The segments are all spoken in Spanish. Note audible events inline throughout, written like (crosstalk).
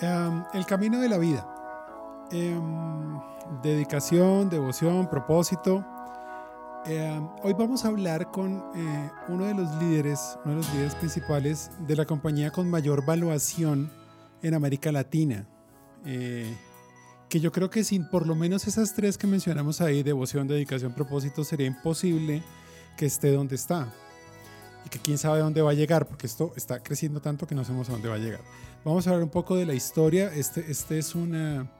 Em, el camino de la vida. Em, dedicación, devoción, propósito. Em, hoy vamos a hablar con eh, uno de los líderes, uno de los líderes principales de la compañía con mayor valuación en América Latina. Eh, que yo creo que sin por lo menos esas tres que mencionamos ahí, devoción, dedicación, propósito, sería imposible que esté donde está. Y que quién sabe dónde va a llegar, porque esto está creciendo tanto que no sabemos a dónde va a llegar. Vamos a hablar un poco de la historia. Este, este es una,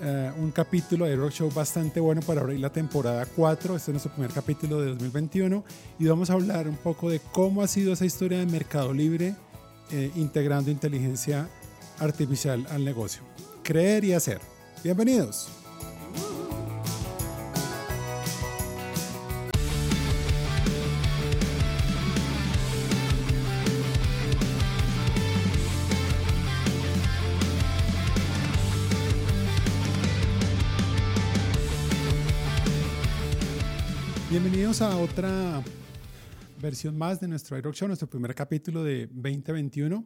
eh, un capítulo de Rock Show bastante bueno para abrir la temporada 4. Este es nuestro primer capítulo de 2021. Y vamos a hablar un poco de cómo ha sido esa historia de Mercado Libre eh, integrando inteligencia artificial al negocio. Creer y hacer. Bienvenidos. Bienvenidos a otra versión más de nuestro iRock Show, nuestro primer capítulo de 2021.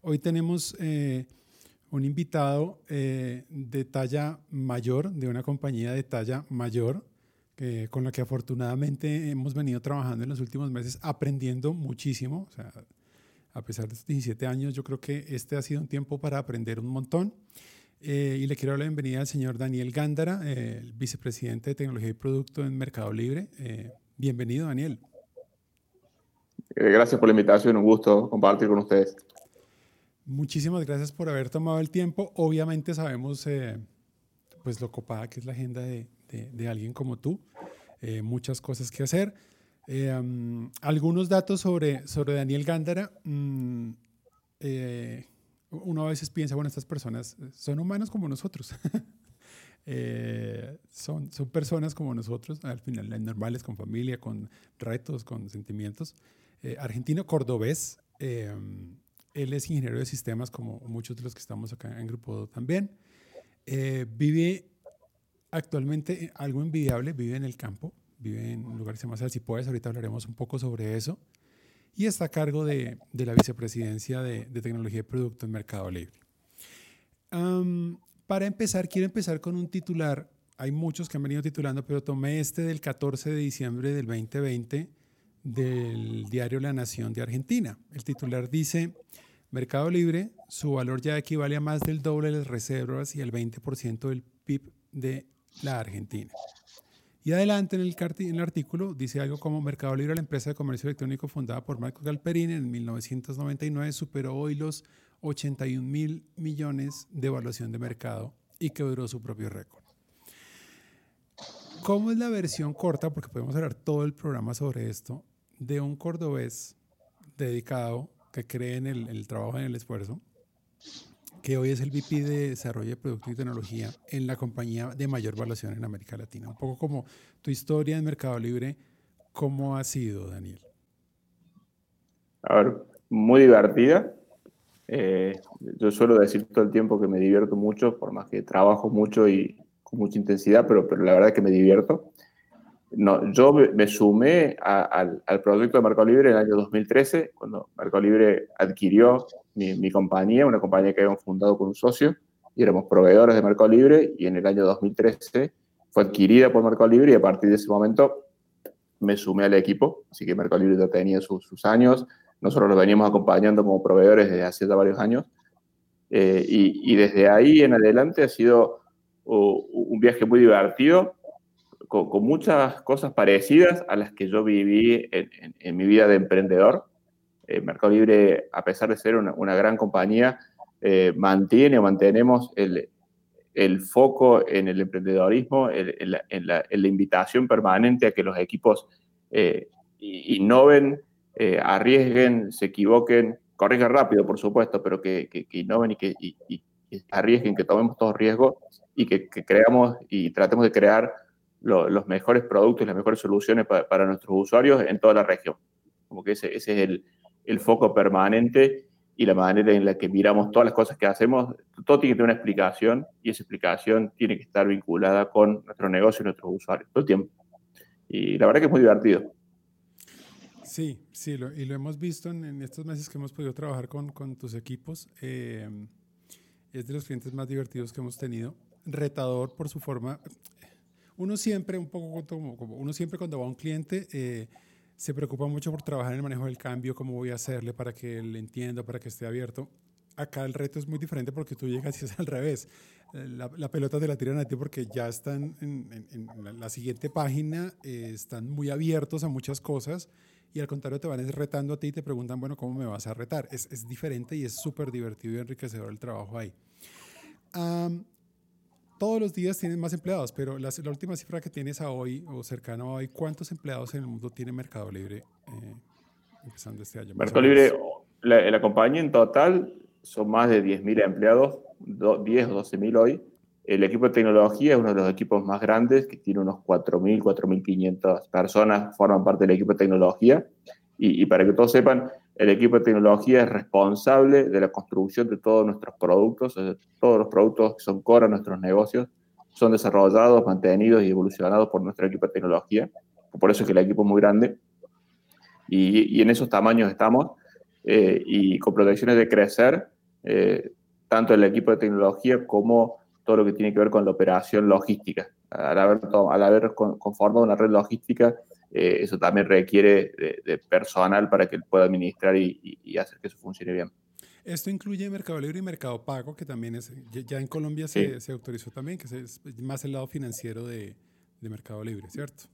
Hoy tenemos eh, un invitado eh, de talla mayor, de una compañía de talla mayor, con la que afortunadamente hemos venido trabajando en los últimos meses, aprendiendo muchísimo. O sea, a pesar de estos 17 años, yo creo que este ha sido un tiempo para aprender un montón. Eh, y le quiero dar la bienvenida al señor Daniel Gándara, eh, el vicepresidente de Tecnología y Producto en Mercado Libre. Eh, bienvenido, Daniel. Gracias por la invitación, un gusto compartir con ustedes. Muchísimas gracias por haber tomado el tiempo. Obviamente sabemos pues lo copada que es la agenda de, de, alguien como tú. muchas cosas que hacer. algunos datos sobre, sobre Daniel Gándara. Mm, uno a veces piensa, bueno, estas personas eh, son humanos como nosotros. (laughs) Eh, son, son personas como nosotros, al final, normales, con familia, con retos, con sentimientos. Eh, argentino cordobés, él es ingeniero de sistemas como muchos de los que estamos acá en Grupo también. vive actualmente algo envidiable, vive en el campo, vive en un lugar que se llama Salsipuedes, ahorita hablaremos un poco sobre eso y está a cargo de, la vicepresidencia de, de, tecnología y producto en Mercado Libre. para empezar, quiero empezar con un titular. Hay muchos que han venido titulando, pero tomé este del 14 de diciembre del 2020 del diario La Nación de Argentina. El titular dice, Mercado Libre, su valor ya equivale a más del doble de las reservas y el 20% del PIB de la Argentina. Y adelante en el, en el, artículo dice algo como Mercado Libre, la empresa de comercio electrónico fundada por Marco Galperín en 1999, superó hoy los 81 mil millones de evaluación de mercado y quebró su propio récord. ¿Cómo es la versión corta? Porque podemos hablar todo el programa sobre esto, de un cordobés dedicado que cree en el, el trabajo, en el esfuerzo, que hoy es el VP de Desarrollo de Producto y Tecnología en la compañía de mayor valuación en América Latina. Un poco como tu historia en Mercado Libre, ¿cómo ha sido, Daniel? A ver, muy divertida. Eh, yo suelo decir todo el tiempo que me divierto mucho, por más que trabajo mucho y con mucha intensidad, pero, pero la verdad es que me divierto. No, yo me, sumé al, al, proyecto de Mercado Libre en el año 2013, cuando Mercado Libre adquirió mi, compañía, una compañía que habíamos fundado con un socio, y éramos proveedores de Mercado Libre, y en el año 2013 fue adquirida por Mercado Libre, y a partir de ese momento me sumé al equipo, así que Mercado Libre ya tenía sus, años, nosotros lo veníamos acompañando como proveedores desde hace ya varios años, eh, y, desde ahí en adelante ha sido un viaje muy divertido, con, muchas cosas parecidas a las que yo viví en mi vida de emprendedor. Eh, Mercado Libre, a pesar de ser una, gran compañía, eh, mantiene o mantenemos el, foco en el emprendedorismo, en, la, invitación permanente a que los equipos eh, innoven, arriesguen, se equivoquen, corrijan rápido, por supuesto, pero que, innoven y que arriesguen, que tomemos todos riesgos y que, creamos y tratemos de crear los mejores productos y las mejores soluciones para, nuestros usuarios en toda la región. Como que ese es el, el foco permanente y la manera en la que miramos todas las cosas que hacemos, todo tiene que tener una explicación y esa explicación tiene que estar vinculada con nuestro negocio y nuestros usuarios todo el tiempo. Y la verdad que es muy divertido. Sí, sí, y lo hemos visto en, estos meses que hemos podido trabajar con, con tus equipos. Eh, es de los clientes más divertidos que hemos tenido, retador por su forma. Uno siempre, un poco como, uno siempre cuando va a un cliente, eh, se preocupa mucho por trabajar en el manejo del cambio, cómo voy a hacerle para que él entienda, para que esté abierto. Acá el reto es muy diferente porque tú llegas y es al revés. La, pelota te la tiran a ti porque ya están en, la, siguiente página, eh, están muy abiertos a muchas cosas y al contrario te van retando a ti y te preguntan, bueno, ¿cómo me vas a retar? Es, es diferente y es súper divertido y enriquecedor el trabajo ahí todos los días tienen más empleados, pero la, última cifra que tienes a hoy o cercano a hoy, ¿cuántos empleados en el mundo tiene Mercado Libre eh, empezando este año? Mercado Libre, la, la, compañía en total son más de 10.000 empleados, 10 o 12.000 hoy. El equipo de tecnología es uno de los equipos más grandes, que tiene unos 4.000, 4.500 personas, forman parte del equipo de tecnología. Y, y para que todos sepan, el equipo de tecnología es responsable de la construcción de todos nuestros productos, todos los productos que son core a nuestros negocios son desarrollados, mantenidos y evolucionados por nuestro equipo de tecnología. Por eso es que el equipo es muy grande. Y, en esos tamaños estamos eh, y con proyecciones de crecer, eh, tanto el equipo de tecnología como todo lo que tiene que ver con la operación logística. Al haber, al haber conformado una red logística, eh, eso también requiere de, personal para que él pueda administrar y, hacer que eso funcione bien. Esto incluye Mercado Libre y Mercado Pago, que también es, ya en Colombia se, autorizó también, que es más el lado financiero de, Mercado Libre, ¿cierto?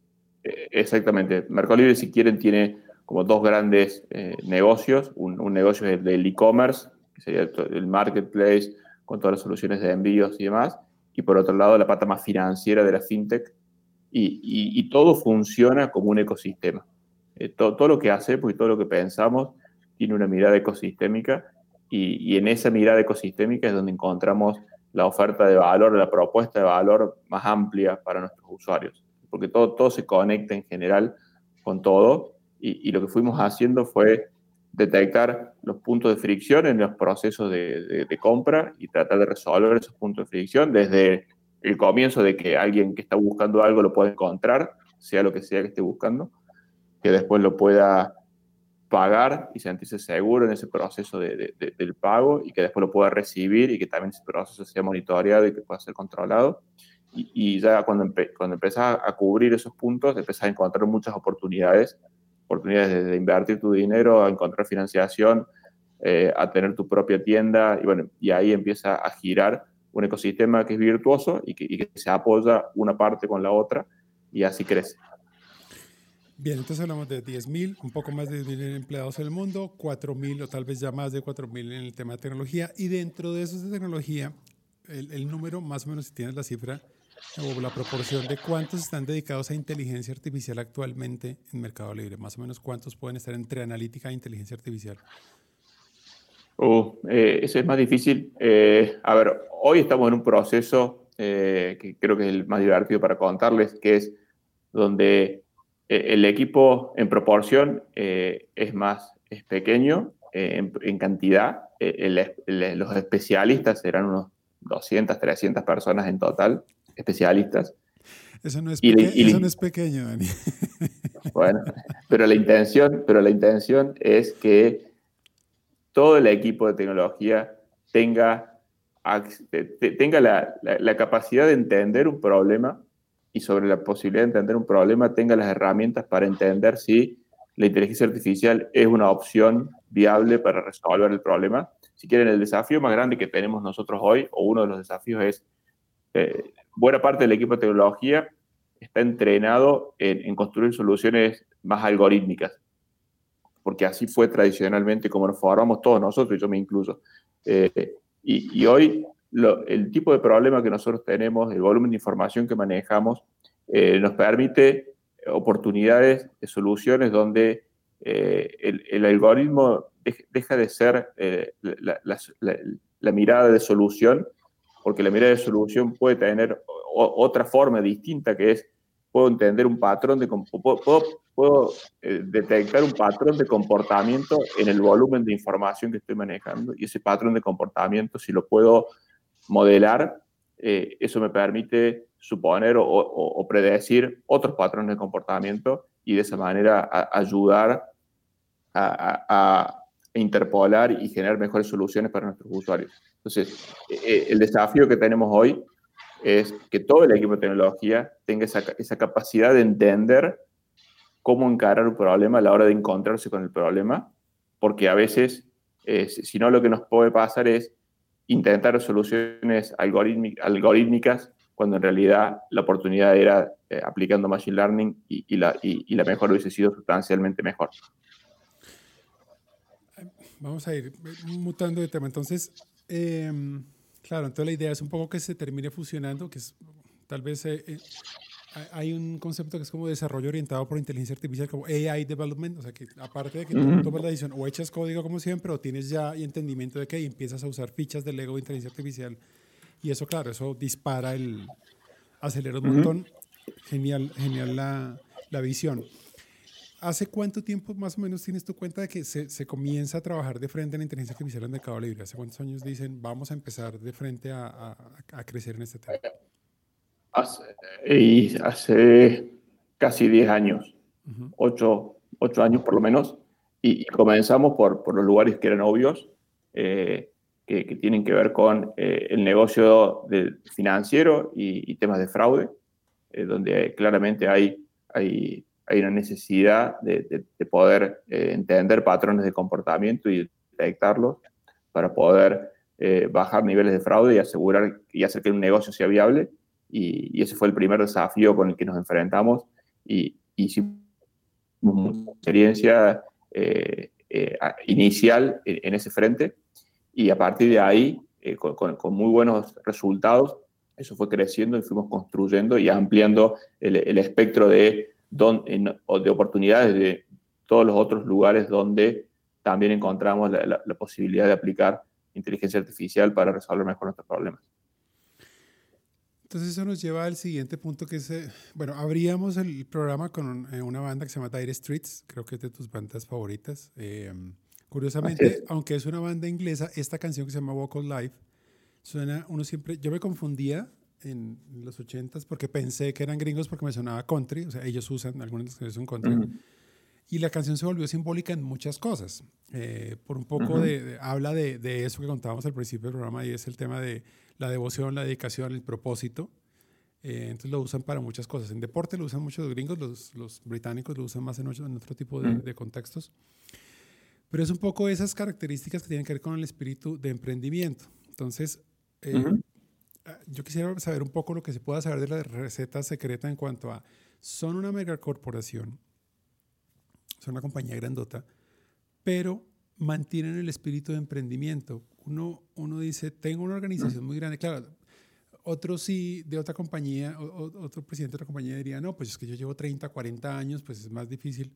Eh, exactamente. Mercado Libre, si quieren, tiene como dos grandes eh, negocios. Un, negocio es el del e-commerce, que sería el marketplace con todas las soluciones de envíos y demás. Y por otro lado, la pata más financiera de la fintech, y, todo funciona como un ecosistema. Eh, todo, lo que hacemos y todo lo que pensamos tiene una mirada ecosistémica y, en esa mirada ecosistémica es donde encontramos la oferta de valor, la propuesta de valor más amplia para nuestros usuarios, porque todo, todo se conecta en general con todo y, lo que fuimos haciendo fue detectar los puntos de fricción en los procesos de, de compra y tratar de resolver esos puntos de fricción desde el comienzo de que alguien que está buscando algo lo pueda encontrar, sea lo que sea que esté buscando, que después lo pueda pagar y sentirse seguro en ese proceso de, del pago y que después lo pueda recibir y que también ese proceso sea monitoreado y que pueda ser controlado. Y, ya cuando, cuando empezás a cubrir esos puntos, empezás a encontrar muchas oportunidades, oportunidades de, invertir tu dinero, a encontrar financiación, eh, a tener tu propia tienda y bueno, y ahí empieza a girar un ecosistema que es virtuoso y que, se apoya una parte con la otra y así crece. Bien, entonces hablamos de 10.000, un poco más de 10.000 empleados en el mundo, 4.000 o tal vez ya más de 4.000 en el tema de tecnología. Y dentro de eso de tecnología, el, el, número, más o menos si tienes la cifra o la proporción de cuántos están dedicados a inteligencia artificial actualmente en Mercado Libre, más o menos cuántos pueden estar entre analítica e inteligencia artificial. Uh, eh, eso es más difícil. Eh, a ver, hoy estamos en un proceso eh, que creo que es el más divertido para contarles, que es donde el equipo en proporción es más es pequeño en, cantidad. los especialistas serán unos 200, 300 personas en total, especialistas. Eso no es, eso no es pequeño, Dani. Bueno, pero la intención, pero la intención es que todo el equipo de tecnología tenga, la, capacidad de entender un problema y sobre la posibilidad de entender un problema tenga las herramientas para entender si la inteligencia artificial es una opción viable para resolver el problema. Si quieren, el desafío más grande que tenemos nosotros hoy, o uno de los desafíos es, eh, buena parte del equipo de tecnología está entrenado en construir soluciones más algorítmicas porque así fue tradicionalmente como nos formamos todos nosotros, y yo me incluyo. Eh, y, hoy el tipo de problema que nosotros tenemos, el volumen de información que manejamos, eh, nos permite oportunidades de soluciones donde eh, el, algoritmo deja de ser la, mirada de solución, porque la mirada de solución puede tener otra forma distinta que es puedo entender un patrón de puedo, puedo eh, detectar un patrón de comportamiento en el volumen de información que estoy manejando y ese patrón de comportamiento si lo puedo modelar eh, eso me permite suponer o, predecir otros patrones de comportamiento y de esa manera ayudar a, e interpolar y generar mejores soluciones para nuestros usuarios. Entonces, eh, eh, el desafío que tenemos hoy es que todo el equipo de tecnología tenga esa, esa capacidad de entender cómo encarar un problema a la hora de encontrarse con el problema, porque a veces, eh, si no, lo que nos puede pasar es intentar soluciones algorítmicas cuando en realidad la oportunidad era aplicando Machine Learning y, la, y, la mejor hubiese sido sustancialmente mejor. Vamos a ir mutando de tema. Entonces, em, claro, entonces la idea es un poco que se termine fusionando, que es tal vez eh, eh, hay un concepto que es como desarrollo orientado por inteligencia artificial, como AI development, o sea que aparte de que tú tomas la decisión o echas código como siempre, o tienes ya entendimiento de que empiezas a usar fichas del Lego de inteligencia artificial, y eso, claro, eso dispara el, acelera un montón. Genial, genial la, la visión. ¿Hace cuánto tiempo más o menos tienes tu cuenta de que se, se, comienza a trabajar de frente en la inteligencia artificial en Mercado Libre? ¿Hace cuántos años dicen vamos a empezar de frente a, a, a crecer en este tema? Hace, y hace casi 10 años, 8, años por lo menos, y, comenzamos por, por, los lugares que eran obvios, eh, que, que, tienen que ver con eh, el negocio de financiero y, y, temas de fraude, eh, donde claramente hay, hay hay una necesidad de, poder eh, entender patrones de comportamiento y detectarlos para poder eh, bajar niveles de fraude y asegurar y hacer que un negocio sea viable. Y, ese fue el primer desafío con el que nos enfrentamos y hicimos una experiencia eh, inicial en, ese frente y a partir de ahí, con, muy buenos resultados, eso fue creciendo y fuimos construyendo y ampliando el espectro de de oportunidades de todos los otros lugares donde también encontramos la, posibilidad de aplicar inteligencia artificial para resolver mejor nuestros problemas. Entonces eso nos lleva al siguiente punto que es, eh, bueno, abríamos el programa con eh, una banda que se llama Dire Streets, creo que es de tus bandas favoritas. Eh, curiosamente, aunque es una banda inglesa, esta canción que se llama Vocal Life, suena, uno siempre, yo me confundía en los 80s porque pensé que eran gringos porque me sonaba country, o sea, ellos usan, algunos de los que son country. Y la canción se volvió simbólica en muchas cosas. Eh, por un poco de, habla de, de, eso que contábamos al principio del programa y es el tema de la devoción, la dedicación, el propósito. Eh, entonces lo usan para muchas cosas. En deporte lo usan mucho los gringos, los, los británicos lo usan más en, en otro tipo de, de, contextos. Pero es un poco esas características que tienen que ver con el espíritu de emprendimiento. Entonces, eh, Ah, yo quisiera saber un poco lo que se pueda saber de la receta secreta en cuanto a, son una megacorporación, son una compañía grandota, pero mantienen el espíritu de emprendimiento. Uno, uno dice, tengo una organización muy grande, claro, otro sí, de otra compañía, otro presidente de otra compañía diría, no, pues es que yo llevo 30, 40 años, pues es más difícil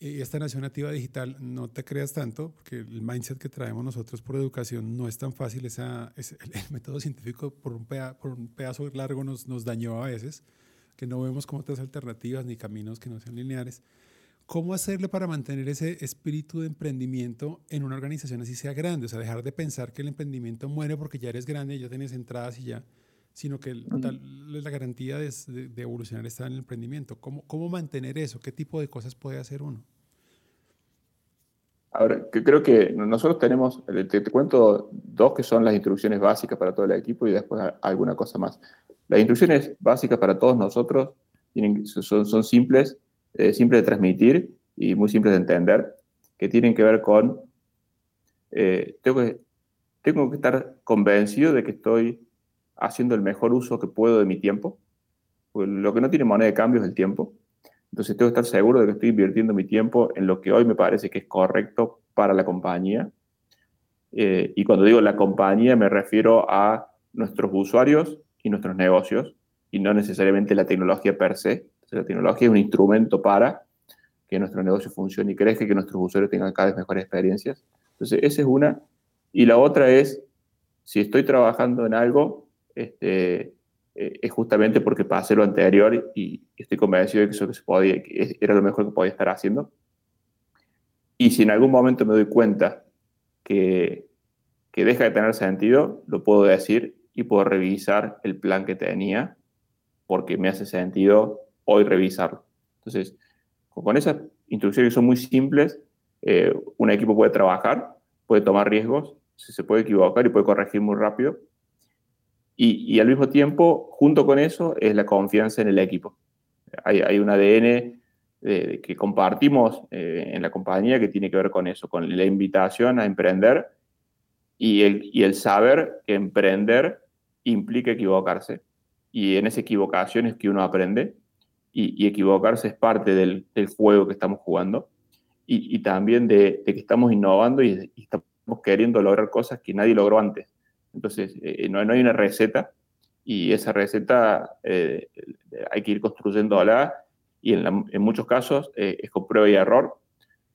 esta nación nativa digital, no te creas tanto, porque el mindset que traemos nosotros por educación no es tan fácil. Esa, es, el, método científico por un, por un pedazo largo nos, nos dañó a veces, que no vemos como otras alternativas ni caminos que no sean lineares. ¿Cómo hacerle para mantener ese espíritu de emprendimiento en una organización así sea grande? O sea, dejar de pensar que el emprendimiento muere porque ya eres grande ya tienes entradas y ya, sino que la garantía de, de, evolucionar está en el emprendimiento. ¿Cómo, ¿Cómo mantener eso? ¿Qué tipo de cosas puede hacer uno? Ahora, que creo que nosotros tenemos, te, cuento dos que son las instrucciones básicas para todo el equipo y después alguna cosa más. Las instrucciones básicas para todos nosotros tienen, son, son simples, eh, simples de transmitir y muy simples de entender, que tienen que ver con, eh, tengo, que, tengo que estar convencido de que estoy haciendo el mejor uso que puedo de mi tiempo. Lo que no tiene moneda de cambio es el tiempo. Entonces tengo que estar seguro de que estoy invirtiendo mi tiempo en lo que hoy me parece que es correcto para la compañía. Eh, y cuando digo la compañía me refiero a nuestros usuarios y nuestros negocios y no necesariamente la tecnología per se. la tecnología es un instrumento para que nuestro negocio funcione y crezca y que nuestros usuarios tengan cada vez mejores experiencias. Entonces, esa es una. Y la otra es, si estoy trabajando en algo, este, eh, es justamente porque pasé lo anterior y, estoy convencido de que eso que se podía, era lo mejor que podía estar haciendo. Y si en algún momento me doy cuenta que, que deja de tener sentido, lo puedo decir y puedo revisar el plan que tenía porque me hace sentido hoy revisarlo. Entonces, con esas instrucciones que son muy simples, eh, un equipo puede trabajar, puede tomar riesgos, se puede equivocar y puede corregir muy rápido. Y, al mismo tiempo, junto con eso, es la confianza en el equipo. Hay, un ADN que compartimos eh, en la compañía que tiene que ver con eso, con la invitación a emprender y el, y el saber que emprender implica equivocarse. Y en esa equivocación es que uno aprende y, equivocarse es parte del, juego que estamos jugando y, también de, que estamos innovando y, estamos queriendo lograr cosas que nadie logró antes. Entonces, eh, no, no, hay una receta y esa receta eh, hay que ir construyéndola y en, en muchos casos eh, es con prueba y error.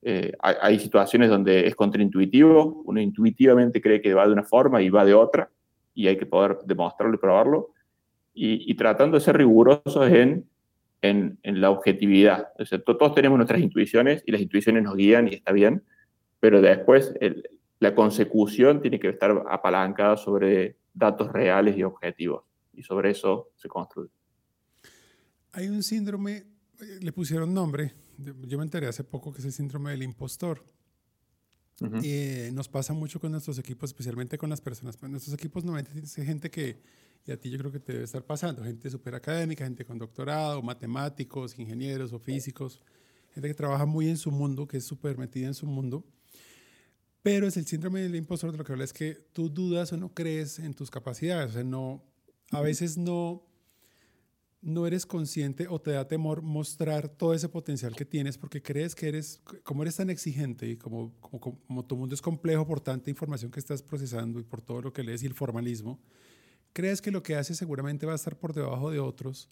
Hay, hay, situaciones donde es contraintuitivo, uno intuitivamente cree que va de una forma y va de otra y hay que poder demostrarlo y probarlo. Y, y tratando de ser rigurosos en en, la objetividad. todos tenemos nuestras intuiciones y las intuiciones nos guían y está bien, pero después la consecución tiene que estar apalancada sobre datos reales y objetivos. Y sobre eso se construye. Hay un síndrome, eh, le pusieron nombre, yo me enteré hace poco que es el síndrome del impostor. y, eh, nos pasa mucho con nuestros equipos, especialmente con las personas. Nuestros equipos normalmente tienen gente que y a ti yo creo que te debe estar pasando, gente súper académica, gente con doctorado, matemáticos, ingenieros o físicos, gente que trabaja muy en su mundo, que es súper metida en su mundo. Pero es el síndrome del impostor de lo que habla es que tú dudas o no crees en tus capacidades. O sea, no, a veces no, no eres consciente o te da temor mostrar todo ese potencial que tienes porque crees que eres, como eres tan exigente y como, como, como tu mundo es complejo por tanta información que estás procesando y por todo lo que lees y el formalismo, crees que lo que haces seguramente va a estar por debajo de otros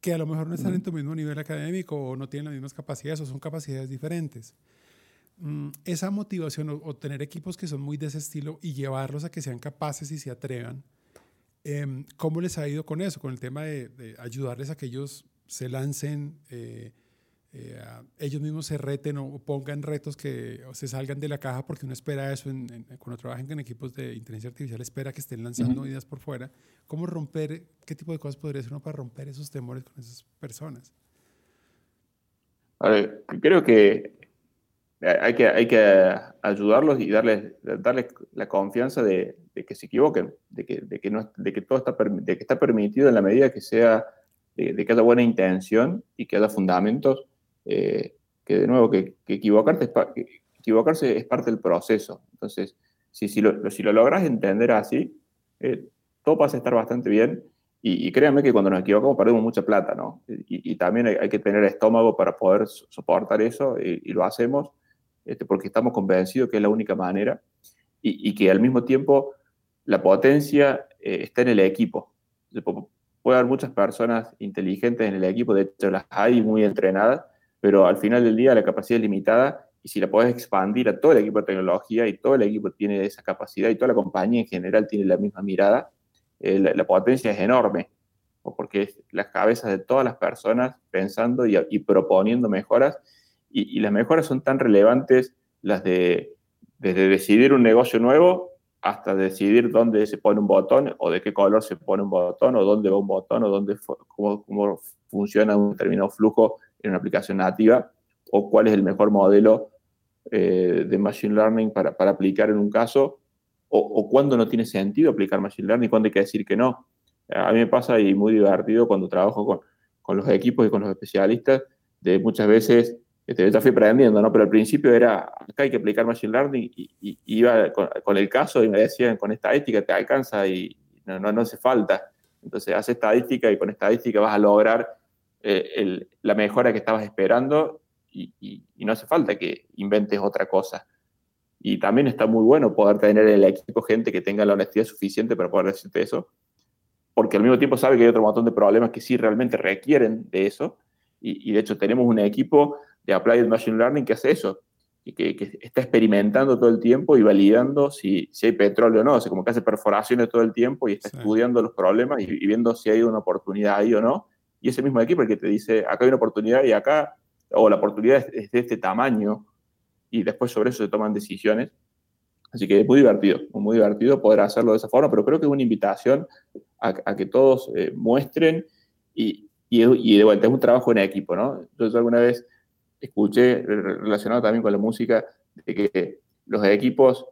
que a lo mejor no están en tu mismo nivel académico o no tienen las mismas capacidades o son capacidades diferentes. Mm, esa motivación o, tener equipos que son muy de ese estilo y llevarlos a que sean capaces y se atrevan, em, ¿cómo les ha ido con eso? Con el tema de, ayudarles a que ellos se lancen, eh, eh, ellos mismos se reten o, pongan retos que se salgan de la caja porque uno espera eso cuando trabajan con equipos de inteligencia artificial, espera que estén lanzando ideas por fuera. ¿Cómo romper, qué tipo de cosas podría hacer uno para romper esos temores con esas personas? A ver, creo que hay que, hay que ayudarlos y darles, darles la confianza de, que se equivoquen, de que, de que, no, de que todo está, de que está permitido en la medida que sea, de, de que haya buena intención y que haya fundamentos eh, que de nuevo, que, equivocarse, es equivocarse es parte del proceso. Entonces, si, si, lo, si lo logras entender así, eh, todo pasa a estar bastante bien. Y, créanme que cuando nos equivocamos perdemos mucha plata, ¿no? Y, también hay, que tener estómago para poder soportar eso y, lo hacemos este, porque estamos convencidos que es la única manera y, que al mismo tiempo la potencia eh, está en el equipo. Puede haber muchas personas inteligentes en el equipo, de hecho las hay muy entrenadas, pero al final del día la capacidad es limitada y si la podés expandir a todo el equipo de tecnología y todo el equipo tiene esa capacidad y toda la compañía en general tiene la misma mirada, eh, la, potencia es enorme, porque es las cabezas de todas las personas pensando y, proponiendo mejoras y, las mejoras son tan relevantes las de desde decidir un negocio nuevo hasta decidir dónde se pone un botón o de qué color se pone un botón o dónde va un botón o dónde, cómo, cómo funciona un determinado flujo en una aplicación nativa o cuál es el mejor modelo eh, de Machine Learning para, para, aplicar en un caso o, o cuándo no tiene sentido aplicar Machine Learning, cuándo hay que decir que no. A mí me pasa y muy divertido cuando trabajo con, con los equipos y con los especialistas, de muchas veces, este, ya fui aprendiendo, ¿no? Pero al principio era, acá hay que aplicar Machine Learning y, iba con, el caso y me decían, con estadística te alcanza y no, no, no hace falta. Entonces, hace estadística y con estadística vas a lograr eh, la mejora que estabas esperando y, no hace falta que inventes otra cosa. Y también está muy bueno poder tener el equipo gente que tenga la honestidad suficiente para poder decirte eso, porque al mismo tiempo sabe que hay otro montón de problemas que sí realmente requieren de eso. Y, de hecho tenemos un equipo de Applied Machine Learning que hace eso, y que, está experimentando todo el tiempo y validando si, si hay petróleo o no, o sea, como que hace perforaciones todo el tiempo y está estudiando los problemas y, y, viendo si hay una oportunidad ahí o no y ese mismo equipo el que te dice, acá hay una oportunidad y acá, o la oportunidad es, de este tamaño, y después sobre eso se toman decisiones. Así que es muy divertido, muy divertido poder hacerlo de esa forma, pero creo que es una invitación a, que todos eh, muestren y, y, de vuelta es un trabajo en equipo, ¿no? Yo alguna vez escuché, relacionado también con la música, de que los equipos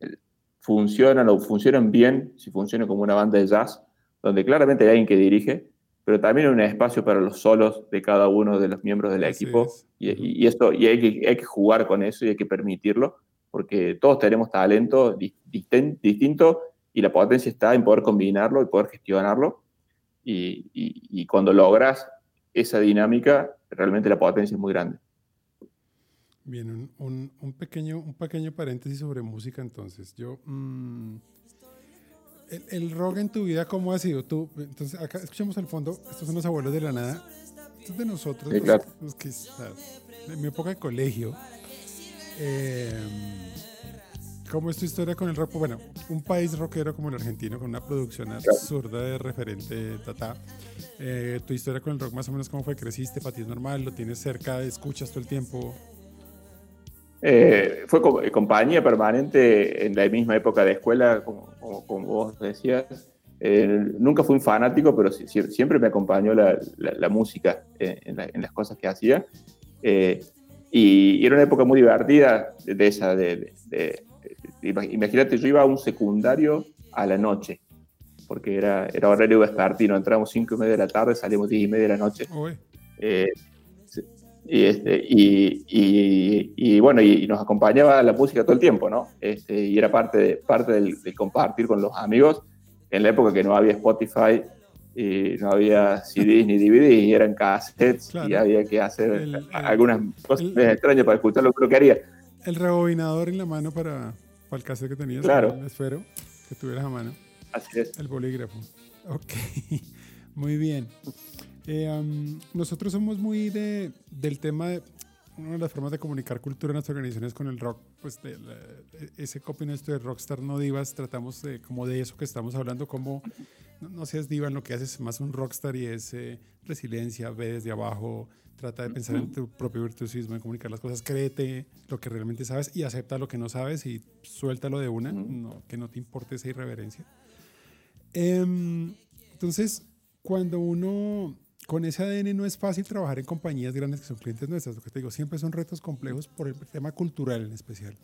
eh, funcionan o funcionan bien si funcionan como una banda de jazz, donde claramente hay alguien que dirige, pero también hay un espacio para los solos de cada uno de los miembros del equipo. Y, y, esto, y hay, que, hay que jugar con eso y hay que permitirlo, porque todos tenemos talento distinto y la potencia está en poder combinarlo y poder gestionarlo. Y, y, cuando logras esa dinámica, realmente la potencia es muy grande. Bien, un, un, pequeño, un pequeño paréntesis sobre música entonces. Yo, mm, el, rock en tu vida, ¿cómo ha sido? Tú, entonces, acá escuchamos al fondo, estos son los abuelos de la nada. Estos de nosotros, los, que, en mi época de colegio. Eh, ¿Cómo es tu historia con el rock? Bueno, un país rockero como el argentino, con una producción absurda de referente, tata. Eh, tu historia con el rock, más o menos, ¿cómo fue? ¿Creciste? ¿Para ti es normal? ¿Lo tienes cerca? ¿Escuchas todo el tiempo? Eh, fue compañía permanente en la misma época de escuela, como, vos decías. Eh, nunca fui un fanático, pero siempre me acompañó la, música en, las cosas que hacía. Eh, y, era una época muy divertida de, esa. De, imagínate, yo iba a un secundario a la noche, porque era, era horario vespertino. Entramos 5 y media de la tarde, salimos 10 y media de la noche. Y, este, y, y, bueno, y, nos acompañaba la música todo el tiempo, ¿no? Este, y era parte, de, parte del, compartir con los amigos en la época que no había Spotify, y no había CDs ni DVDs, y eran cassettes y había que hacer algunas cosas extrañas para escuchar lo que haría. El rebobinador en la mano para, para el que tenías, claro. el esfero que tuvieras a mano. Así es. El bolígrafo. (laughs) Ok, muy bien. Eh, nosotros somos muy de, del tema de una de las formas de comunicar cultura en nuestras organizaciones con el rock, pues de ese copy nuestro de Rockstar No Divas, tratamos de, como de eso que estamos hablando, como no, seas diva en lo que haces, más un rockstar y es eh, resiliencia, ve desde abajo, trata de pensar en tu propio virtuosismo, en comunicar las cosas, créete lo que realmente sabes y acepta lo que no sabes y suéltalo de una, que no te importe esa irreverencia. Em, entonces, cuando uno con ese ADN no es fácil trabajar en compañías grandes que son clientes nuestras. Lo que te digo, siempre son retos complejos por el tema cultural en especial.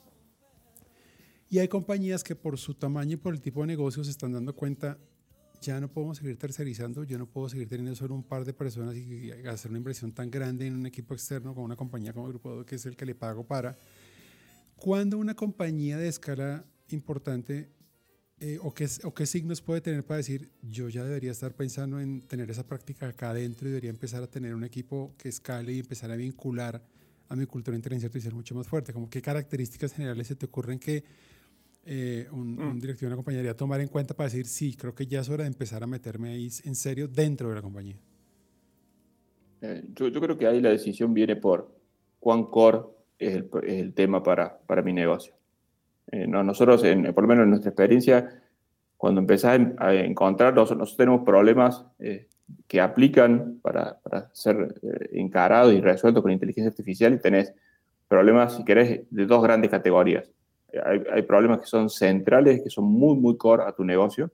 Y hay compañías que por su tamaño y por el tipo de negocios se están dando cuenta, ya no podemos seguir tercerizando, yo no puedo seguir teniendo solo un par de personas y hacer una inversión tan grande en un equipo externo con una compañía como Grupo que es el que le pago para. Cuando una compañía de escala importante eh, o, qué, o qué signos puede tener para decir, yo ya debería estar pensando en tener esa práctica acá adentro y debería empezar a tener un equipo que escale y empezar a vincular a mi cultura inteligencia artificial mucho más fuerte? Como qué características generales se te ocurren que eh, un, mm. directivo de una compañía debería tomar en cuenta para decir, sí, creo que ya es hora de empezar a meterme ahí en serio dentro de la compañía? Eh, yo, yo, creo que ahí la decisión viene por cuán core es el, es el tema para, para mi negocio. Eh, nosotros, por lo menos en nuestra experiencia, cuando empezás a encontrar, nosotros, tenemos problemas eh, que aplican para, ser eh, encarados y resueltos con inteligencia artificial y tenés problemas, si querés, de dos grandes categorías. Hay, problemas que son centrales, que son muy, muy core a tu negocio,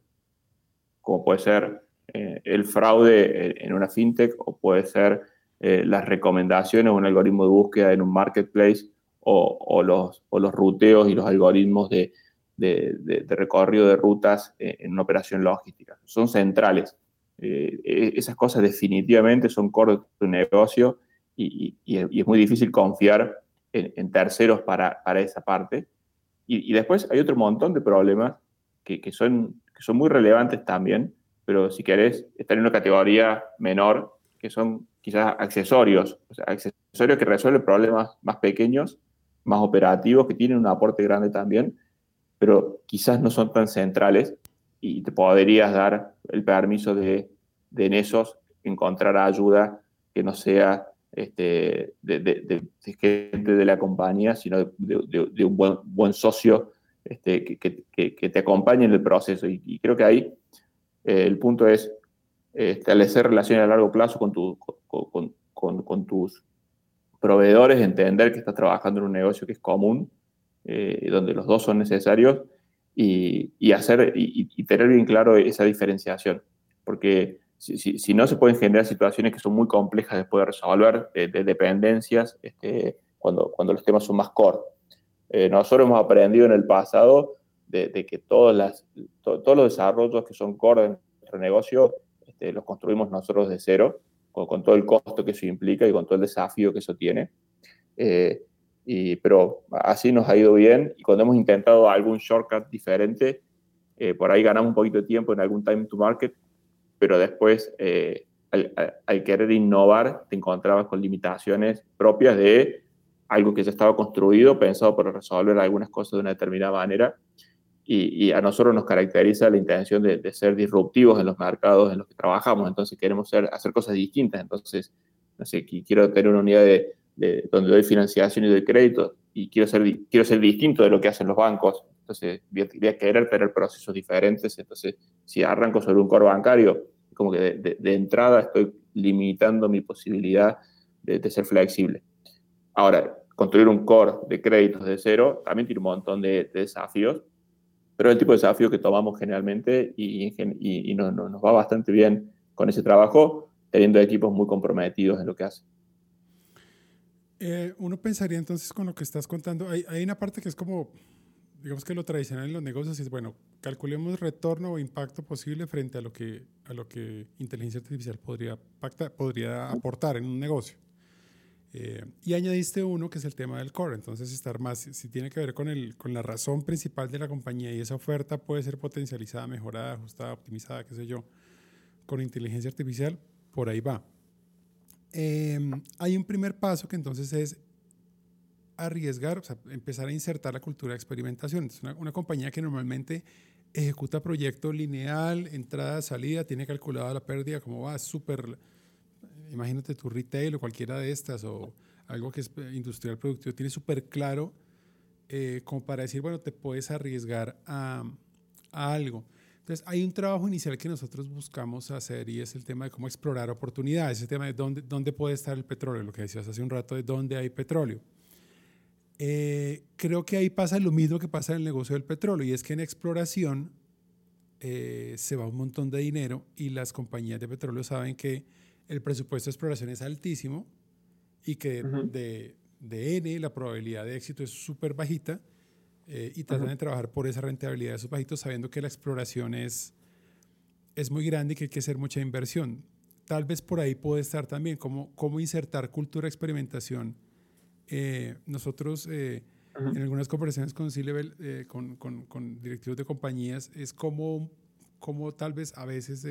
como puede ser el fraude en una fintech o puede ser las recomendaciones o un algoritmo de búsqueda en un marketplace o, los, o los ruteos y los algoritmos de, de, recorrido de rutas en una operación logística. Son centrales. Eh, e, esas cosas definitivamente son core de tu negocio y, y, es muy difícil confiar en, terceros para, para, esa parte. Y, después hay otro montón de problemas que, que, son, son muy relevantes también, pero si querés, están en una categoría menor, que son quizás accesorios, o sea, accesorios que resuelven problemas más pequeños más operativos que tienen un aporte grande también, pero quizás no son tan centrales y te podrías dar el permiso de, de en esos encontrar ayuda que no sea este, de, de, gente de la compañía, sino de, un buen, buen socio este, que, que, que, te acompañe en el proceso. Y, creo que ahí eh, el punto es establecer relaciones a largo plazo con, tu, con, con, con tus proveedores entender que estás trabajando en un negocio que es común, eh, donde los dos son necesarios, y, hacer y, tener bien claro esa diferenciación. Porque si, no, se pueden generar situaciones que son muy complejas de resolver, de, dependencias, este, cuando, cuando los temas son más core. Eh, nosotros hemos aprendido en el pasado de, que todos, las, todos los desarrollos que son core de nuestro negocio este, los construimos nosotros de cero, con, todo el costo que eso implica y con todo el desafío que eso tiene. Eh, y, pero así nos ha ido bien y cuando hemos intentado algún shortcut diferente, eh, por ahí ganamos un poquito de tiempo en algún time to market, pero después eh, al, querer innovar te encontrabas con limitaciones propias de algo que ya estaba construido, pensado para resolver algunas cosas de una determinada manera. Y, a nosotros nos caracteriza la intención de, ser disruptivos en los mercados en los que trabajamos, entonces queremos hacer cosas distintas. Entonces, no sé, quiero tener una unidad de, donde doy financiación y doy crédito y quiero ser, quiero ser distinto de lo que hacen los bancos. Entonces, voy a, querer tener procesos diferentes. Entonces, si arranco sobre un core bancario, como que de, entrada estoy limitando mi posibilidad de, ser flexible. Ahora, construir un core de créditos de cero también tiene un montón de, desafíos, pero es el tipo de desafío que tomamos generalmente y, y, nos va bastante bien con ese trabajo, teniendo equipos muy comprometidos en lo que hacen. Eh, uno pensaría entonces con lo que estás contando, hay, hay, una parte que es como digamos que lo tradicional en los negocios es, bueno, calculemos retorno o impacto posible frente a lo que, a lo que inteligencia artificial podría, podría aportar en un negocio. Eh, y añadiste uno que es el tema del core, entonces estar más, si tiene que ver con, el, con la razón principal de la compañía y esa oferta puede ser potencializada, mejorada, ajustada, optimizada, qué sé yo, con inteligencia artificial, por ahí va. Eh, hay un primer paso que entonces es arriesgar, o sea, empezar a insertar la cultura de experimentación. Es una, compañía que normalmente ejecuta proyecto lineal, entrada, salida, tiene calculada la pérdida, como va, súper, imagínate tu retail o cualquiera de estas, o algo que es industrial productivo, tiene súper claro eh, como para decir, bueno, te puedes arriesgar a, a algo. Entonces, hay un trabajo inicial que nosotros buscamos hacer y es el tema de cómo explorar oportunidades, el tema de dónde, dónde puede estar el petróleo, lo que decías hace un rato de dónde hay petróleo. Eh, creo que ahí pasa lo mismo que pasa en el negocio del petróleo y es que en exploración eh, se va un montón de dinero y las compañías de petróleo saben que el presupuesto de exploración es altísimo y que de, de, N la probabilidad de éxito es súper bajita eh, y tratan de trabajar por esa rentabilidad de esos bajitos sabiendo que la exploración es, es muy grande y que hay que hacer mucha inversión. Tal vez por ahí puede estar también cómo, cómo insertar cultura experimentación eh, nosotros eh, en algunas conversaciones con C-Level, eh, con, con, con, directivos de compañías, es como, como tal vez a veces